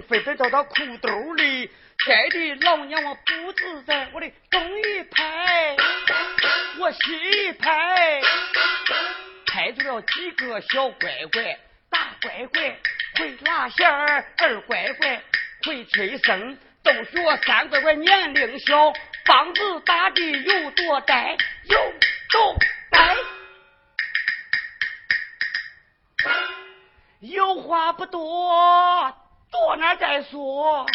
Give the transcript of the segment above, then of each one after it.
马蜂飞飞到到裤兜里，该的老娘我不自在，我的东一拍，我西一拍，拍住了几个小乖乖，大乖乖会拉线儿，二乖乖会吹笙，都说三乖乖年龄小，梆子打的有多呆，有多呆。有话不多，多那再说。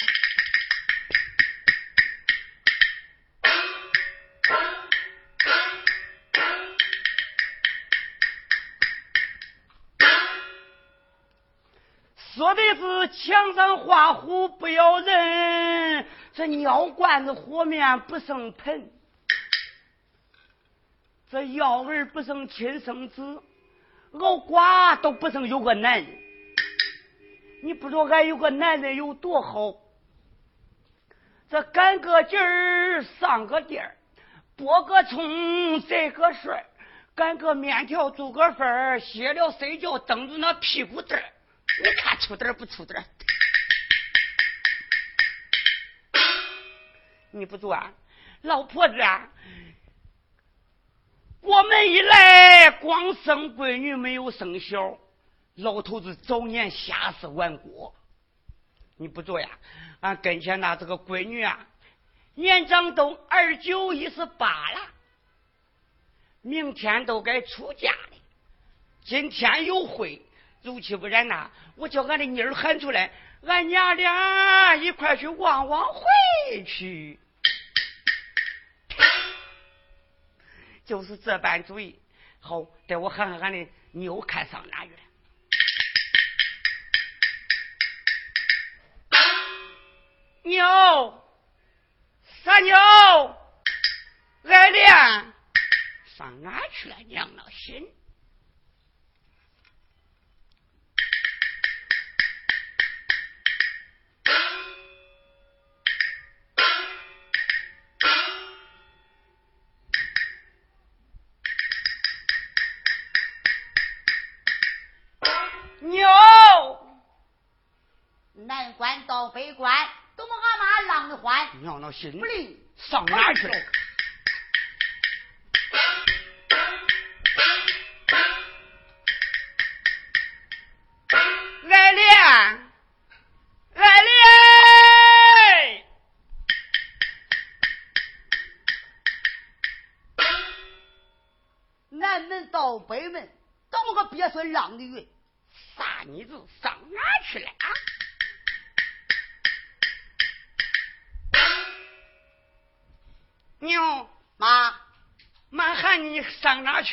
说的是墙上画虎不咬人，这尿罐子和面不生盆，这幺儿不生亲生子。熬瓜都不曾有个男人，你不知道俺有个男人有多好？这干个劲儿，上个店儿，剥个葱，摘个蒜，擀个面条，煮个饭，歇了睡觉，蹬着那屁股蛋儿，你看出点不出点你不做，老婆子啊！我们一来，光生闺女没有生小，老头子早年下世完过。你不做呀？俺跟前那这个闺女啊，年长都二九一十八了，明天都该出嫁了。今天有会，如其不然呐，我叫俺的妮儿喊出来，俺娘俩一块去望望会去。就是这般主意，好，待我喊喊俺的妞看上哪去了。牛，傻妞，爱莲，上哪去了？娘老心。心，里，上哪去了？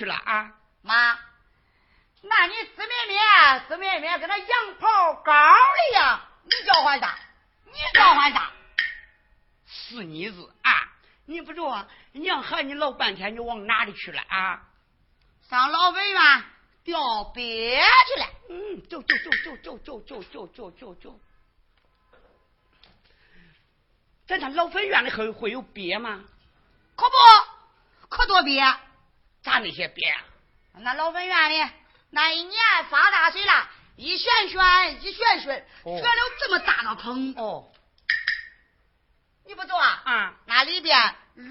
去了啊？妈，那你紫绵绵，紫绵绵跟那羊泡膏一样，你叫唤啥？你叫唤啥？是妮子啊！你不说，娘喊你老半天，你往哪里去了啊？上老坟院钓鳖去了。嗯，走走走走走走走走走走走。咱那老坟院里会会有鳖吗？可不，可多鳖，咋那些鳖？那老本院里那一年发大水了，一旋旋一旋旋，旋了这么大个坑。哦，你不知道啊？啊，那里边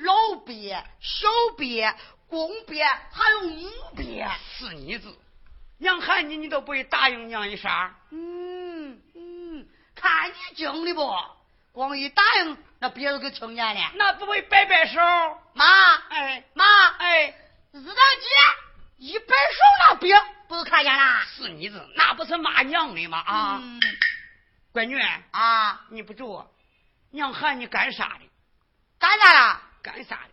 老鳖、小鳖、公鳖还有母鳖。是你子，娘喊你，你都不会答应娘一声。嗯嗯，看你精的不？光一答应，那别人给听见了，那不会摆摆手？妈，哎妈，哎，日大姐一摆手，那别不是看见了？是你子，那不是骂娘的吗？啊，嗯、闺女啊，你不住，娘喊你干啥的？干啥了？干啥的？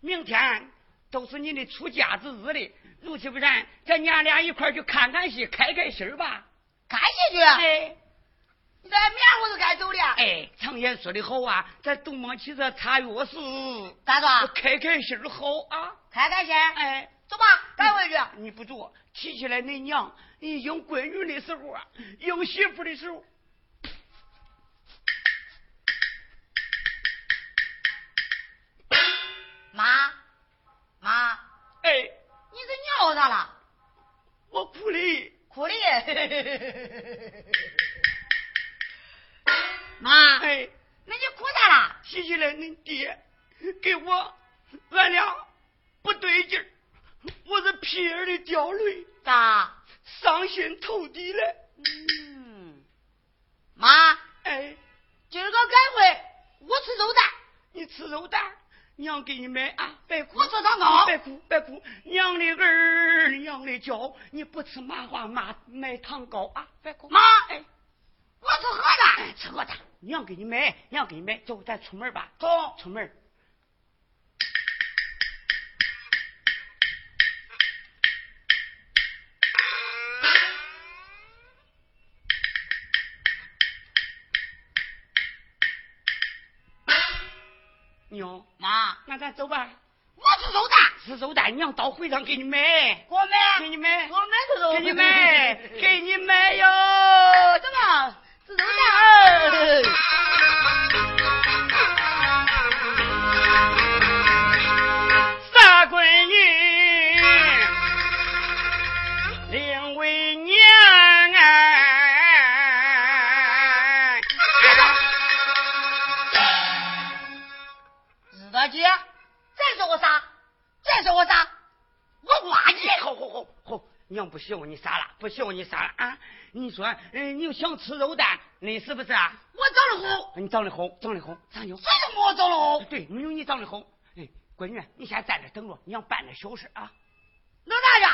明天都是你的出嫁之日的，如其不然，咱娘俩一块去看看戏，开开心吧。看戏去？哎。你这明儿我就该走了。哎，常言说的好啊，咱东忙起这茶钥匙，咋着？开开心好啊！开开心。哎，走吧，赶回去。你不走，提起来恁娘，你应闺女的时候啊，应媳妇的时候。妈，妈。哎，你这尿咋了？妈，哎，那你哭啥了？提起来恁爹给我俺俩不对劲儿，我是屁儿的掉泪，咋？伤心透底了。嗯，妈，哎，今儿个赶会我吃肉蛋，你吃肉蛋，娘给你买啊，别哭，我做蛋糕，别哭，别哭，娘的儿，娘的娇，你不吃麻花妈买糖糕啊，别哭。妈，哎，我吃鹅蛋，哎，吃鹅蛋，娘给你买，娘给你买，走，咱出门吧。走，出门。娘，妈，那咱走吧。我吃肉蛋，吃肉蛋，娘到会上给你买，给我买，给你买，给我买给你买，给你买哟。怎么吃肉蛋？傻闺女，另为娘哎。日大姐，再说我啥？再说我啥？我骂你！好好好好，娘不嫌你傻了，不嫌你傻了啊！你说，嗯，你又想吃肉蛋，那是不是啊？我长得好，你长得好，长得好，长得好。谁说我长得好？对，没有你长得好。哎，闺女，你先在这等着，娘办点小事啊。老大爷，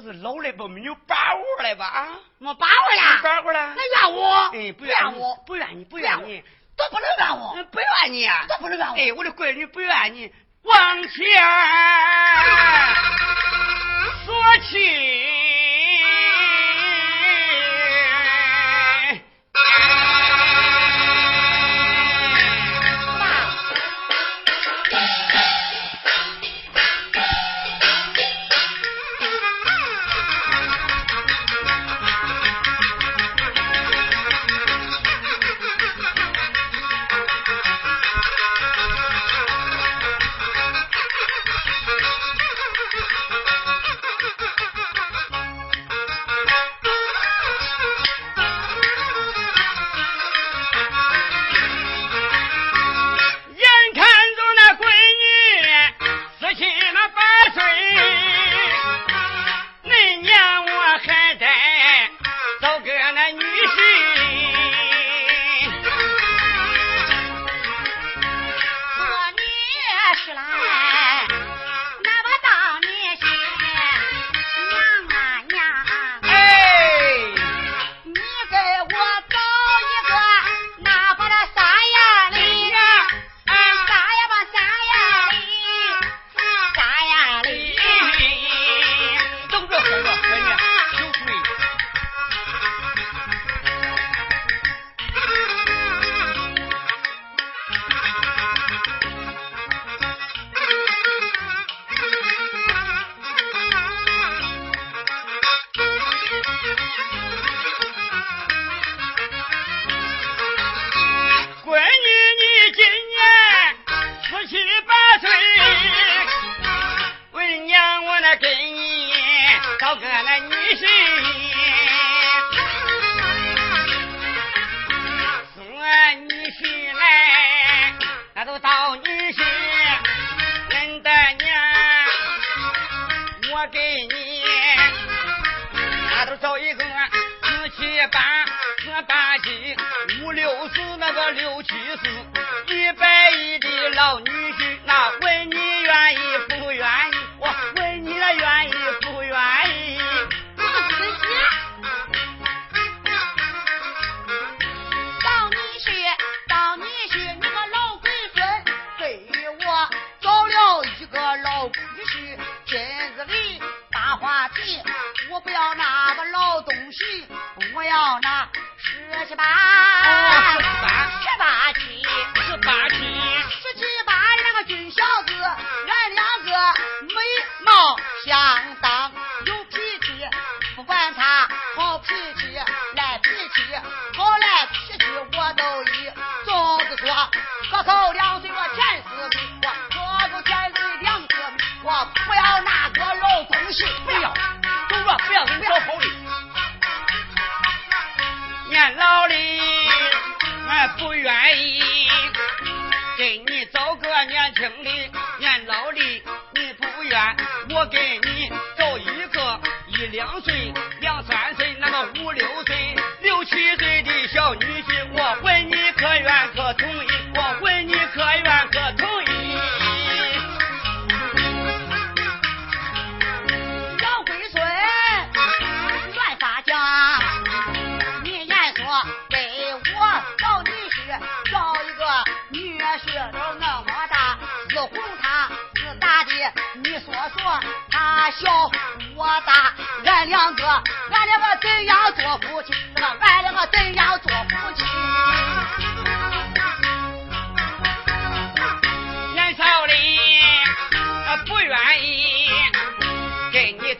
不是老了不没有把握了吧？啊，没把握了，把握了。那怨我？哎，不怨怨我，不怨你，不怨你，都不能怨我，嗯不怨你啊，都不能怨我。哎，我的闺女不怨你，往前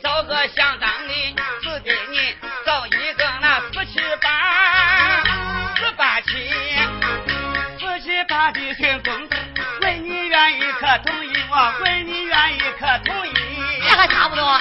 找个相当的，只给你找一个那四七八，四八七，四七八的老公公，问你愿意可同意吗？问你愿意可同意？这还差不多。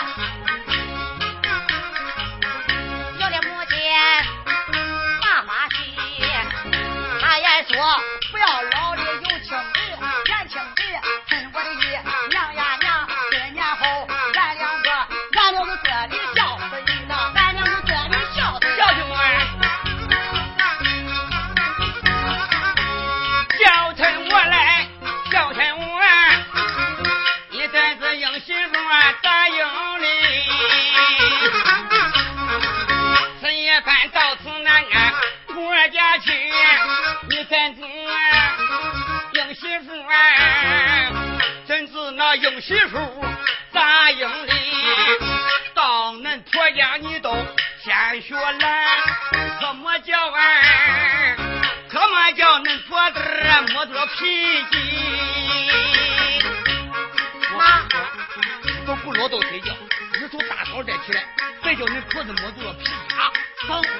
奇迹妈都不落豆睡觉日头大早再起来别叫你婆子磨肚了皮夹子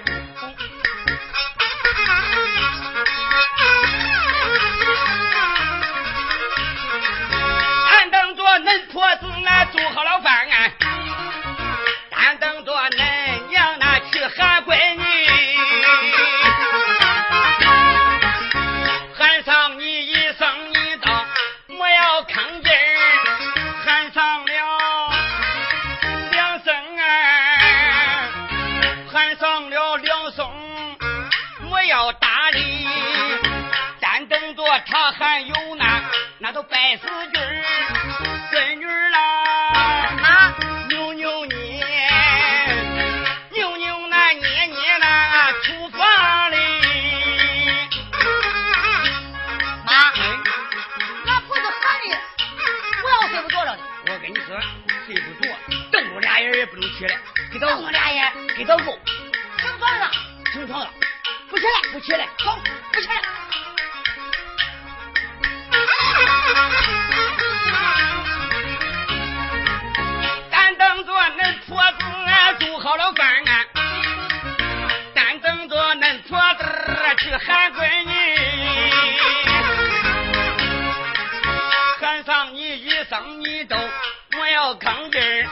一生你都莫要吭劲，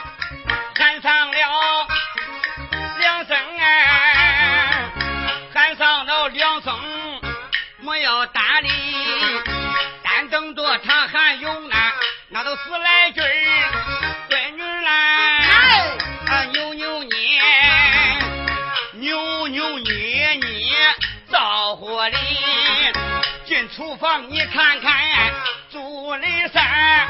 喊上了两声儿，喊上了两声莫要搭理，但等着他还有呢，那都十来句，闺女来，啊扭扭捏，扭扭捏捏造火里，进厨房你看看，做的菜。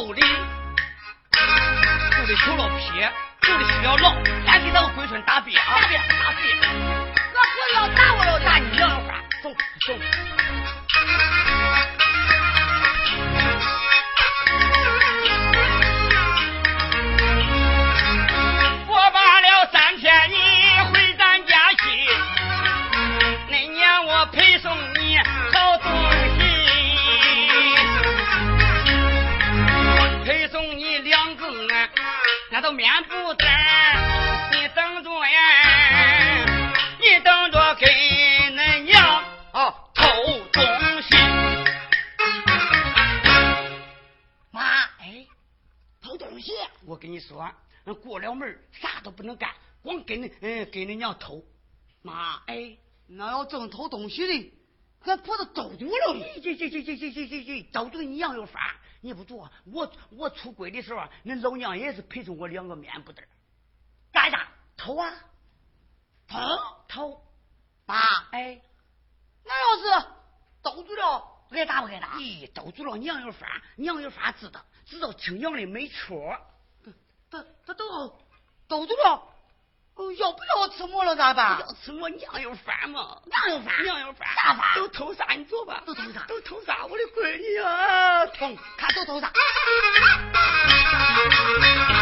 走哩，走的球了撇，走的需要闹，先给那个龟孙打憋啊！打憋，打憋！我不要打我要，打你老花，走走。都面不灯，你等着呀，你等着给恁娘啊偷东西。妈，哎，偷东西，我跟你说，过了门啥都不能干，光跟恁嗯跟恁娘偷。妈，哎，那要正偷东西的，俺婆子遭住了咦。这这这这这这这这，到嘴你娘有法，你不做。我我出轨的时候，恁老娘也是陪送我两个面不得。干啥？偷啊，偷偷。爸，哎，那要是兜住了，挨打不挨打？咦，兜住了娘有法，娘有法知道，知道听娘的没错。他他兜兜住了，哦，要不要吃馍了咋办？要吃馍娘有法嘛？娘有法，娘有法，啥法？都偷啥？你走吧。都偷啥？都偷啥？我的闺女啊，痛，看都偷啥？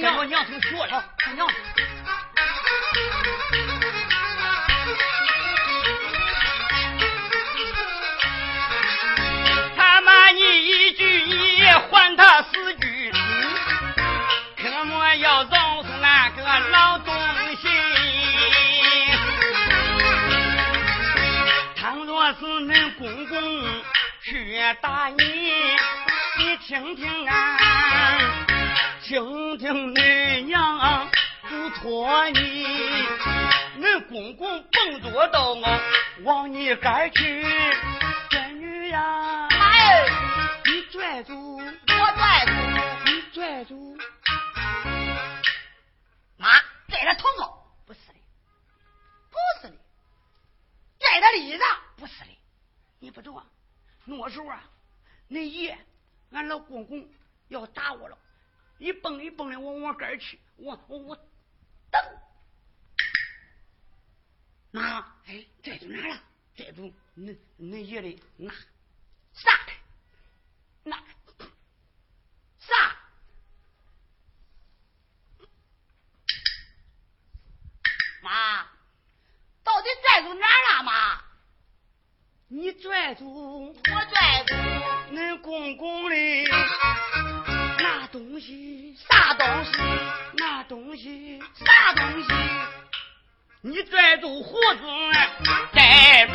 娘我娘听学的。听娘你，恁公公蹦着刀往你该去，闺女呀。哎，你拽住，我拽住，你拽住，妈，在他头发，不是的，不是的，在他的衣裳，不是的，你不懂啊？那时候啊，恁爷，俺老公公要打我了，一蹦一蹦的往我这儿去，我我我蹬，妈，哎，拽住哪了？拽住恁恁爷的那啥？那啥？妈，到底拽住哪了？妈，你拽住我拽住恁公公的那东西，啥东西？东西。啥东西？你拽住胡子戴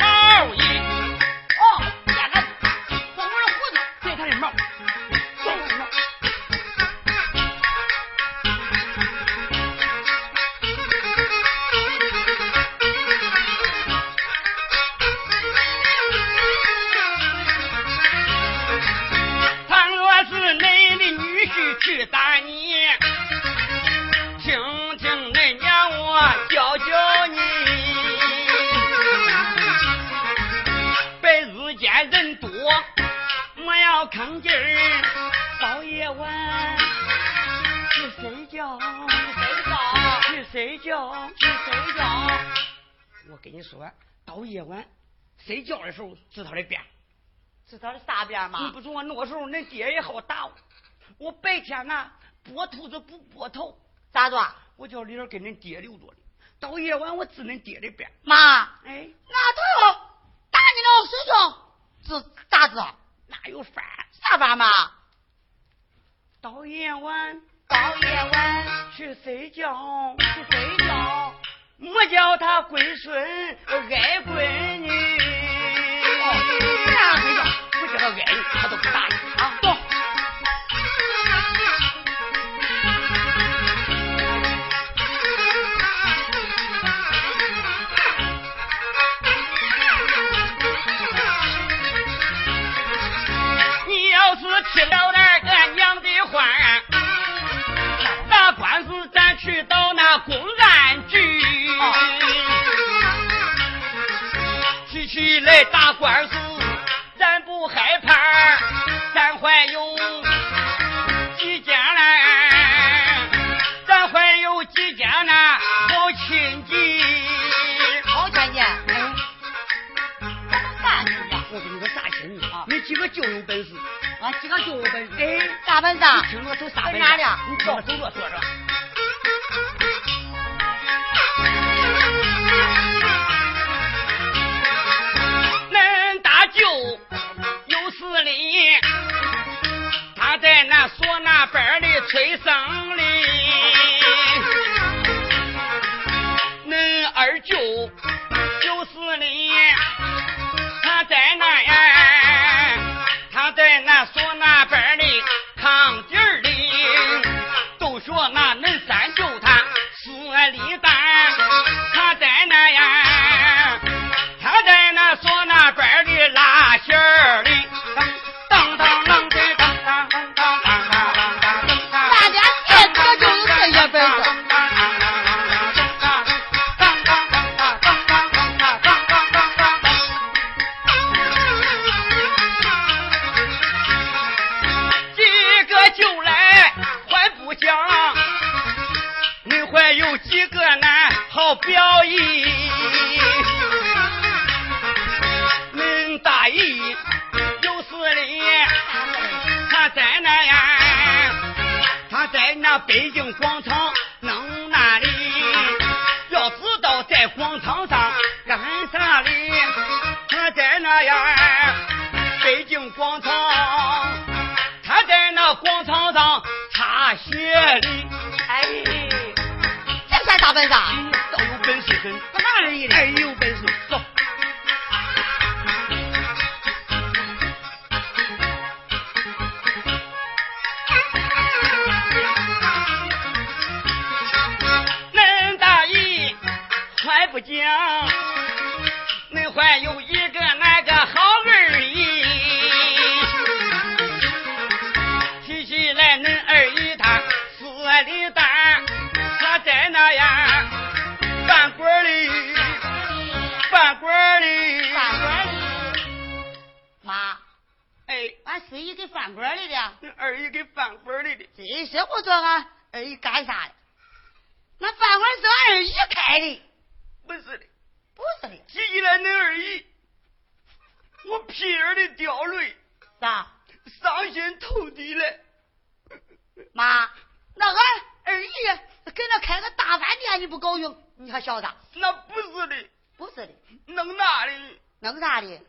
你吗？不说那时候恁爹也好打我，我白天呐拨兔子不拨头，咋着？我叫里儿跟恁爹留着的，到夜晚我治恁爹的病。妈，哎，那他要打你了睡觉，这咋子？哪有法？啥法嘛？到夜晚，到夜晚去睡觉，去睡觉，莫叫他闺孙爱闺女。不叫他都不答应啊。走。你要是吃了那个娘的欢，打官司咱去到那公安局，提起来打官司，哎，大班长，你听我走啥班？哪里？你听我走着坐着。讲，恁还有一个那个好二姨。提起来，恁二姨她是李丹，她在那呀饭馆里，饭馆里，饭馆里。妈，哎，俺四姨给饭馆里的，恁二姨给饭馆里的，这些我做俺二姨干啥的？那饭馆是俺二姨开的，的。提起来，恁二姨，我屁眼的掉泪，咋？伤心透底了。妈，那俺二姨给那开个大饭店，你不高兴？你还晓得？那不是的，不是的，弄哪里？弄啥的？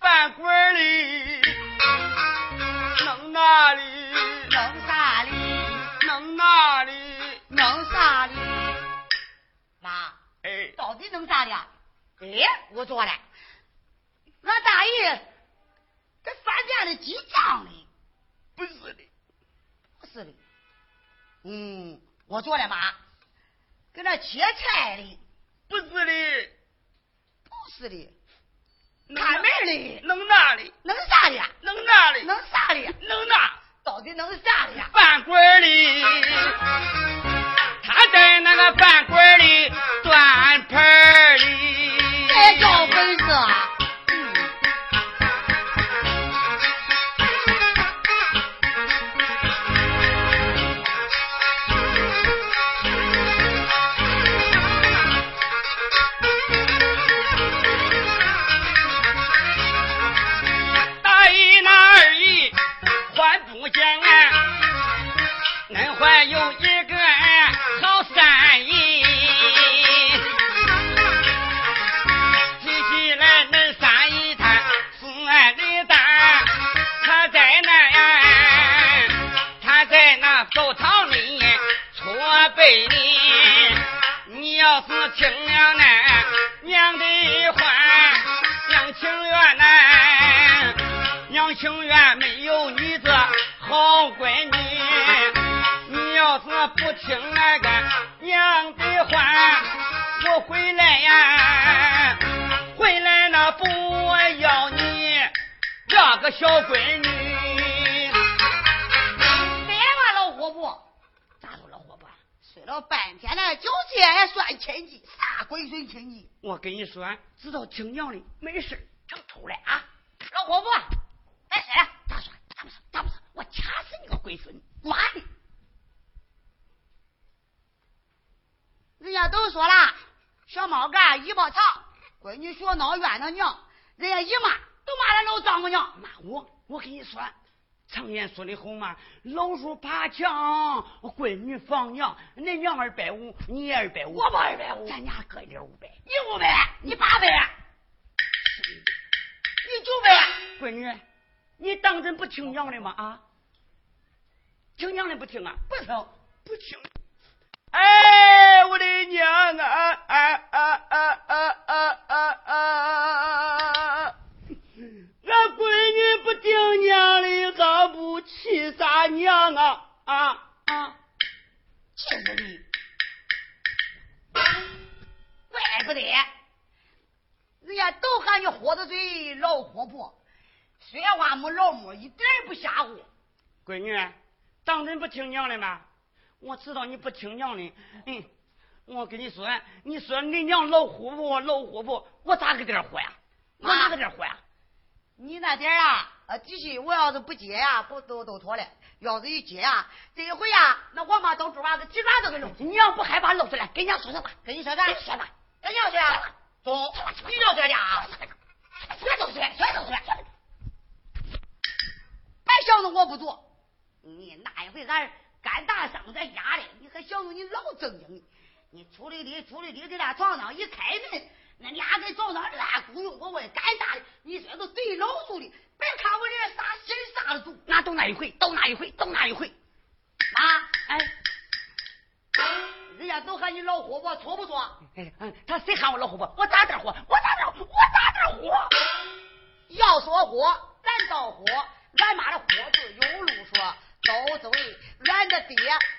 饭馆里，弄哪里？弄啥的？弄哪里？弄啥的？妈，哎，到底弄啥的？哎，我做了，俺大爷这饭店里记账的，不是的，不是的。嗯，我做了妈，跟那切菜的，不是的，不是的。弄看门的，弄那里？弄啥的？弄那里？弄啥的？弄那？到底弄啥的？饭馆里，他在那个饭馆里端盘 ¡Vamos! 情愿没有你这好闺女。你要是不听那个娘的话，我回来呀，回来那不要你这个小闺女。别吧，老伙计，咋说老伙计？睡了半天了，就这还算亲戚？啥鬼孙亲戚？我跟你说，知道听娘的没事成抽了啊！老伙计，哎，谁了？咋说？咋不说？咋不说？我掐死你个龟孙！妈的！人家都说了，小猫干尾巴长，闺女学闹怨他娘，人家一骂都骂他老丈母娘。骂我，我跟你说，常言说的好嘛，老鼠爬墙，闺女防娘。恁娘二百五，你也二百五，我不二百五，咱俩各一点五百。你五百，你八百，你九百。闺女，你当真不听娘的吗？啊？听娘的不听啊？不听，不听。哎，我的娘啊！啊啊啊啊啊啊啊！俺闺女不听娘的，还不气啥娘啊？啊啊！气死你！怪不得，人家都喊你豁子嘴老活泼，说话没老母，一点也不吓唬。闺女，当真不听娘的吗？我知道你不听娘的，嗯，我跟你说，你说你娘老虎不，老虎不，我咋搁这活呀？我咋搁这活呀？你那点啊，呃，底细我要是不接呀，不都都妥了。要是一接呀，这一回呀，那我妈都猪娃子鸡爪都给弄。你要不害怕露出来，跟娘说说吧，跟你说啥？跟你说吧，跟娘说。走，你就这家，学都学，学都学。别想着我不做，你那一回俺。干大伤在家里，你还想着你老正经？你出来的出来的，在那床上一开门，那俩在床上乱雇佣我问干啥的，你说都贼老住的，别看我这啥心啥的足，那都那一回，都那一回，都那一回。妈，哎，人家都喊你老活泼，错不错？哎，他谁喊我老活泼？我咋点火？我咋这？我咋点活？要说火，咱倒活，俺妈的火字有路说。都是为俺的爹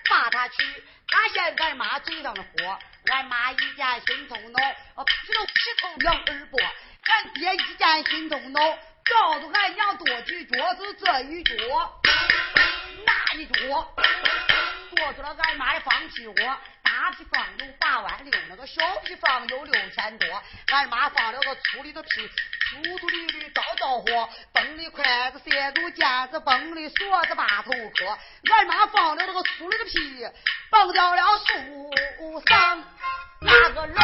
骂他去，他嫌俺妈嘴上的火，俺妈一见心头恼，啊劈头劈头两耳拨。俺爹一见心头恼，告诉俺娘多举桌子这一桌，那一桌，做出了俺妈的放屁窝。大屁放有八万六，那个小屁放有六千多。俺妈放了个粗里的屁，粗粗里里着着火，崩的筷子塞住尖子，崩的锁子把头磕。俺妈放了那个粗里的屁，蹦掉了树上那个老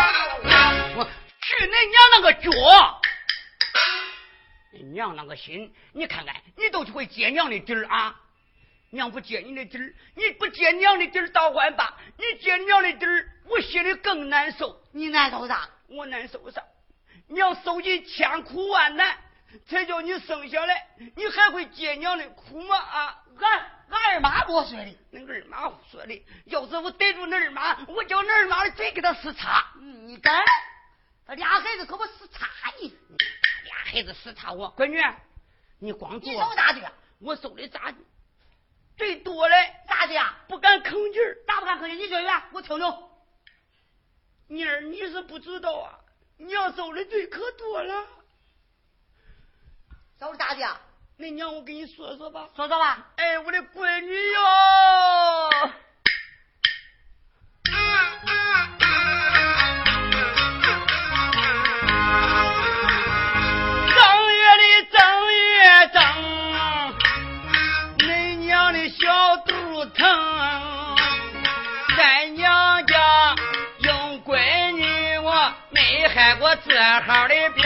我去恁娘那个脚！你娘那个心，你看看，你都会接娘的底儿啊！娘不接你的底儿，你不接娘的底儿倒还罢，你接娘的底儿，我心里更难受。你难受啥？我难受啥？娘受尽千苦万难才叫你生下来，你还会接娘的苦吗？啊！俺俺二妈我说的，恁二妈说的。要是我逮住恁二妈，我叫恁二妈的嘴给他撕叉。嗯，你敢？他俩孩子可不撕叉你，俩孩子撕叉我。闺女，你光做。你受咋的？我受的咋的？最多嘞，咋的呀？不敢吭气儿，咋不敢吭气？你说说，我听听。妮儿，你是不知道啊，娘遭的罪可多了。遭的咋的呀？恁娘，我给你说说吧。说说吧。哎，我的闺女哟。害过这号的病，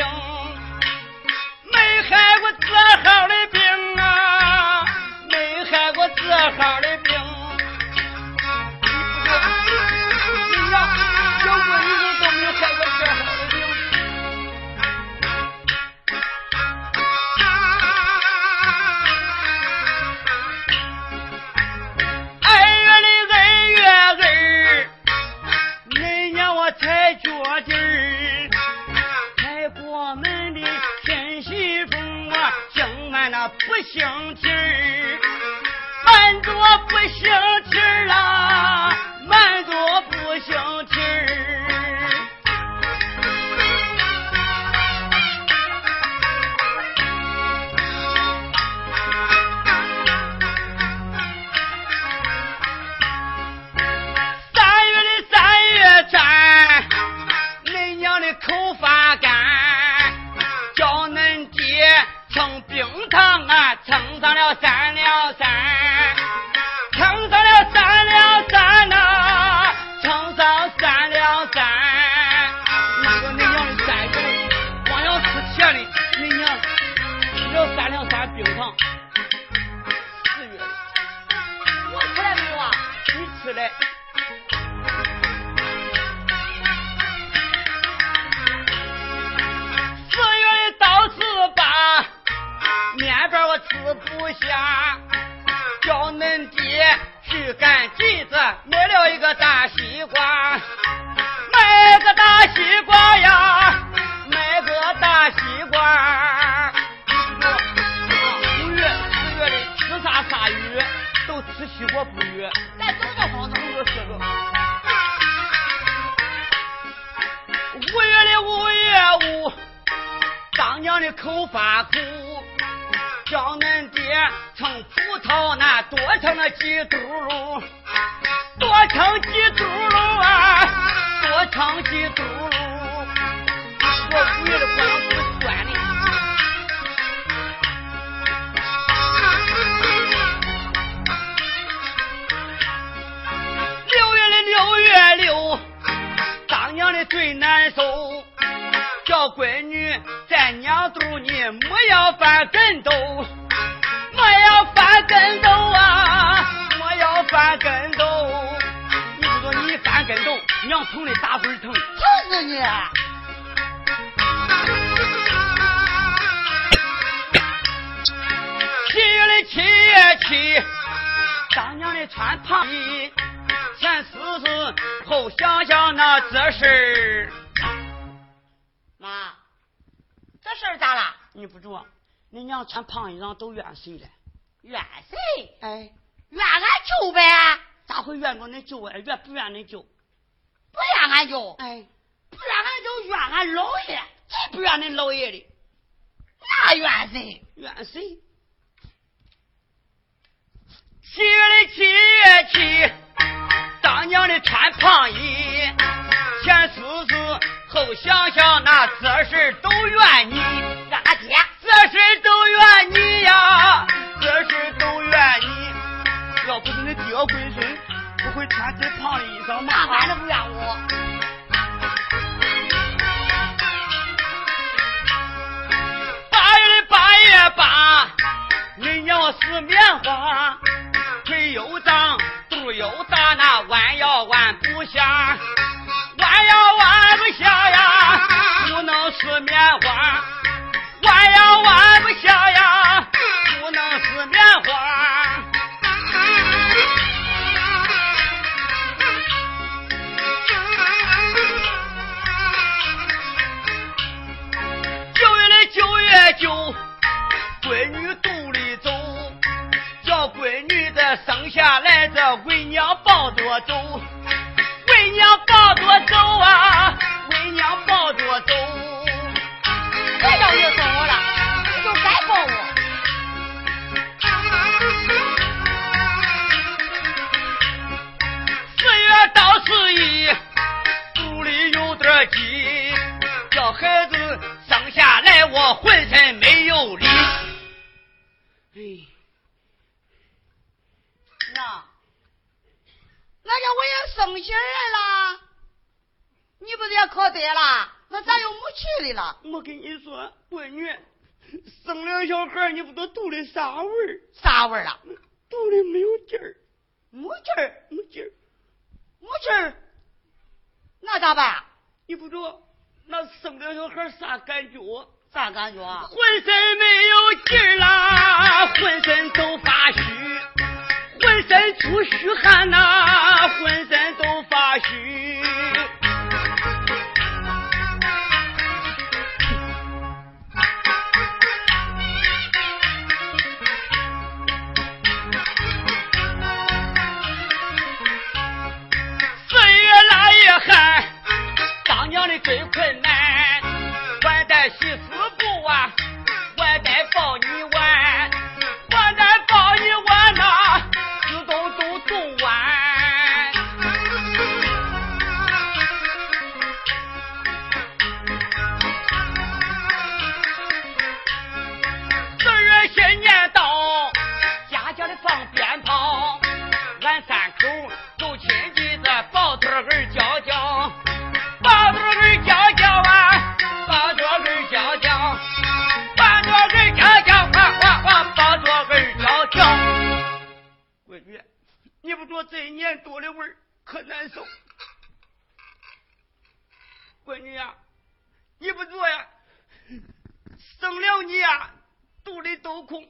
没害过这号的座不叫闺女在娘肚你莫要翻跟斗，莫要翻跟斗啊，莫要翻跟斗。你不说你翻跟斗，娘疼的打滚疼。疼死你！七月的七月七，当娘的穿胖衣，前思思后想想那这事妈，事儿咋了？你不中，你娘穿胖衣裳都怨谁了？怨谁？哎，怨俺舅呗。咋会怨着恁舅啊？怨不怨恁舅？不怨俺舅。哎，不怨俺舅，怨俺老爷。最不怨恁老爷的。那怨谁？怨谁？七月的七月七，当娘的穿胖衣，前思思。后想想，那这事都怨你，俺爹，这事都怨你呀，这事都怨你。要不是你爹闺孙，不会穿这胖的衣裳吗？俺都不怨我。八月的八月八，恁娘是棉花，腿又长，肚又大，那弯腰弯不下。弯不下呀，不能是棉花。弯呀弯不下呀，不能是棉花。九月的九月九，闺女肚里走，叫闺女的生下来这为娘抱着走。为娘抱着走啊，为娘抱着走。别叫你送我了？你就该抱我。四月到十一，肚里有点急，叫孩子生下来我浑身没有力。哎。那家我也生下来了，你不是也考得了？那咋又没气的了？我跟你说，闺女，生了小孩你不都肚里啥味儿？啥味儿了？肚里没有劲儿，没劲儿，没劲儿，没劲儿，那咋办？你不知道，那生了小孩啥感觉？啥感觉？浑身没有劲儿啦，浑身都发虚。浑身出虚汗呐，浑身都发虚。最困难生了你呀，肚里都空，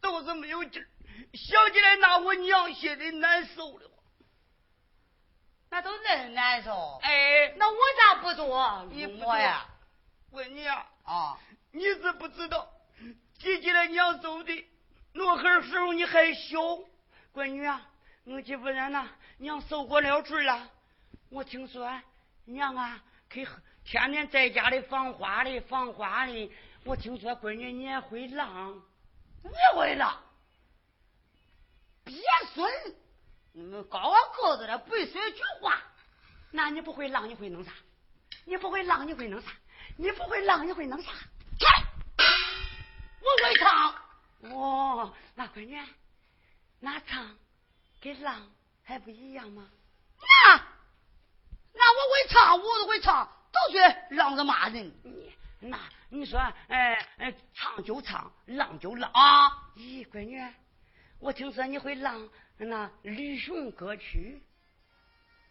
都是没有劲儿。想起来那我娘心里难受了。那都恁难受。哎，那我咋不做？你我呀，问你啊，啊，你是不知道，记起来娘走的那会儿时候你还小，闺女啊，我记不然呐，娘受过了罪了。我听说娘啊，可天天在家里放花的放花的。我听说闺女你也会浪，我也会浪，鳖孙。你们高个子的不会说一句话，那你不会浪，你会弄啥？你不会浪，你会弄啥？你不会浪，你会弄啥？我会唱。哦，那闺女，那唱跟浪还不一样吗？那那我会唱，我都会唱，都是浪着骂人。你那你说，哎哎，唱就唱，浪就浪啊？咦，闺女，我听说你会浪。那吕雄歌曲，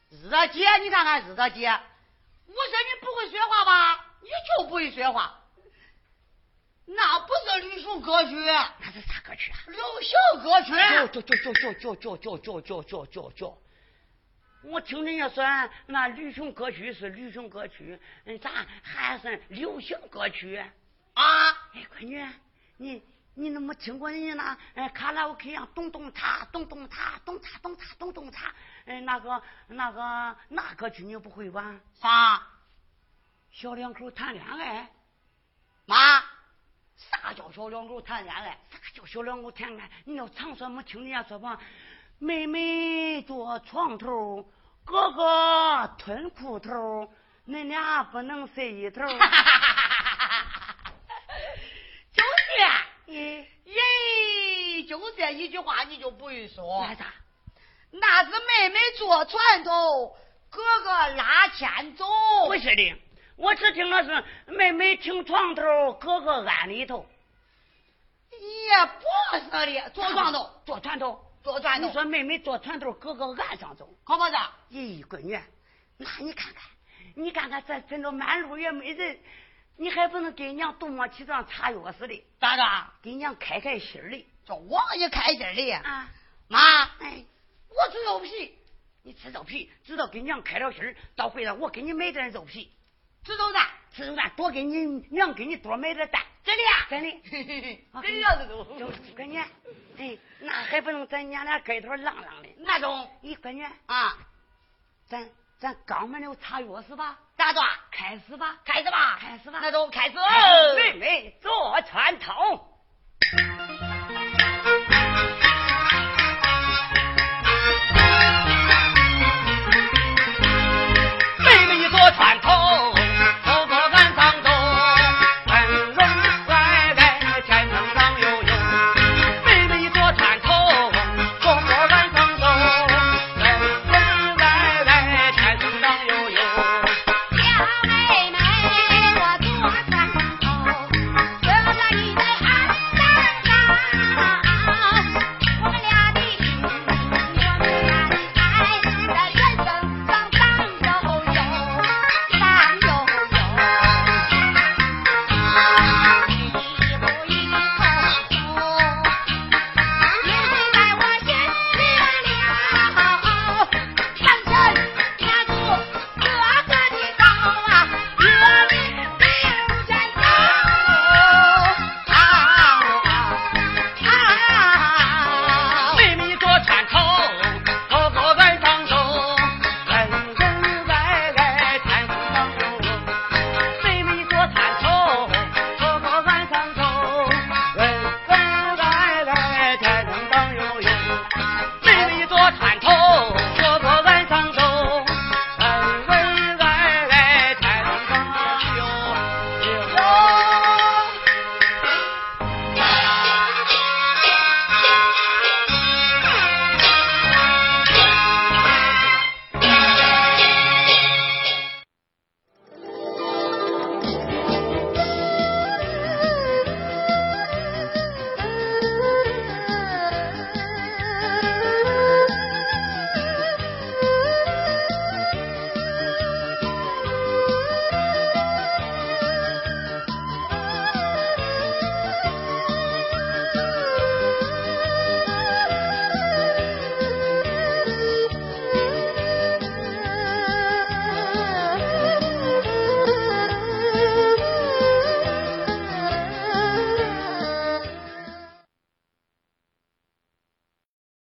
日他姐，你看看日他姐，我说你不会说话吧？你就不会说话，那不是吕雄歌曲，那是啥歌曲啊？流行歌曲。叫叫叫叫叫叫叫叫叫叫叫叫！我听人家说，那吕雄歌曲是吕雄歌曲，嗯，咋还是流行歌曲啊？哎，闺女，你。你那没听过人家那哎卡拉 OK 呀咚咚嚓咚咚嚓咚嚓咚嚓咚咚嚓哎那个那个那歌曲你不会吧？啥？小两口谈恋爱？妈，啥叫小两口谈恋爱？啥叫小两口谈恋爱？你要常说没听人家说吧？妹妹坐床头，哥哥吞裤头，恁俩不能睡一头。耶，就这一句话你就不会说？那啥？那是妹妹坐船头，哥哥拉牵走。不是的，我只听的是妹妹停床头，哥哥安里头。也不是的，坐床头，坐船头，坐船头。你说妹妹坐船头，哥哥岸上走，好不是？咦，闺女，那你看看，你看看这真的满路也没人。你还不能给娘东摸西撞擦药似的？咋着？给娘开开心儿的。叫我也开心儿的啊！妈，哎，我吃肉皮，你吃肉皮，知道给娘开了心儿，到回来我给你买点肉皮。吃肉蛋，吃肉蛋，多给你娘给你多买点蛋。真的呀？真的。真的要这种。闺女，哎，那还不能咱娘俩跟头浪浪的那种？咦，闺女啊，咱咱刚买了茶药是吧？咋着？开始吧，开始吧，开始吧，那就开始。妹妹坐船头。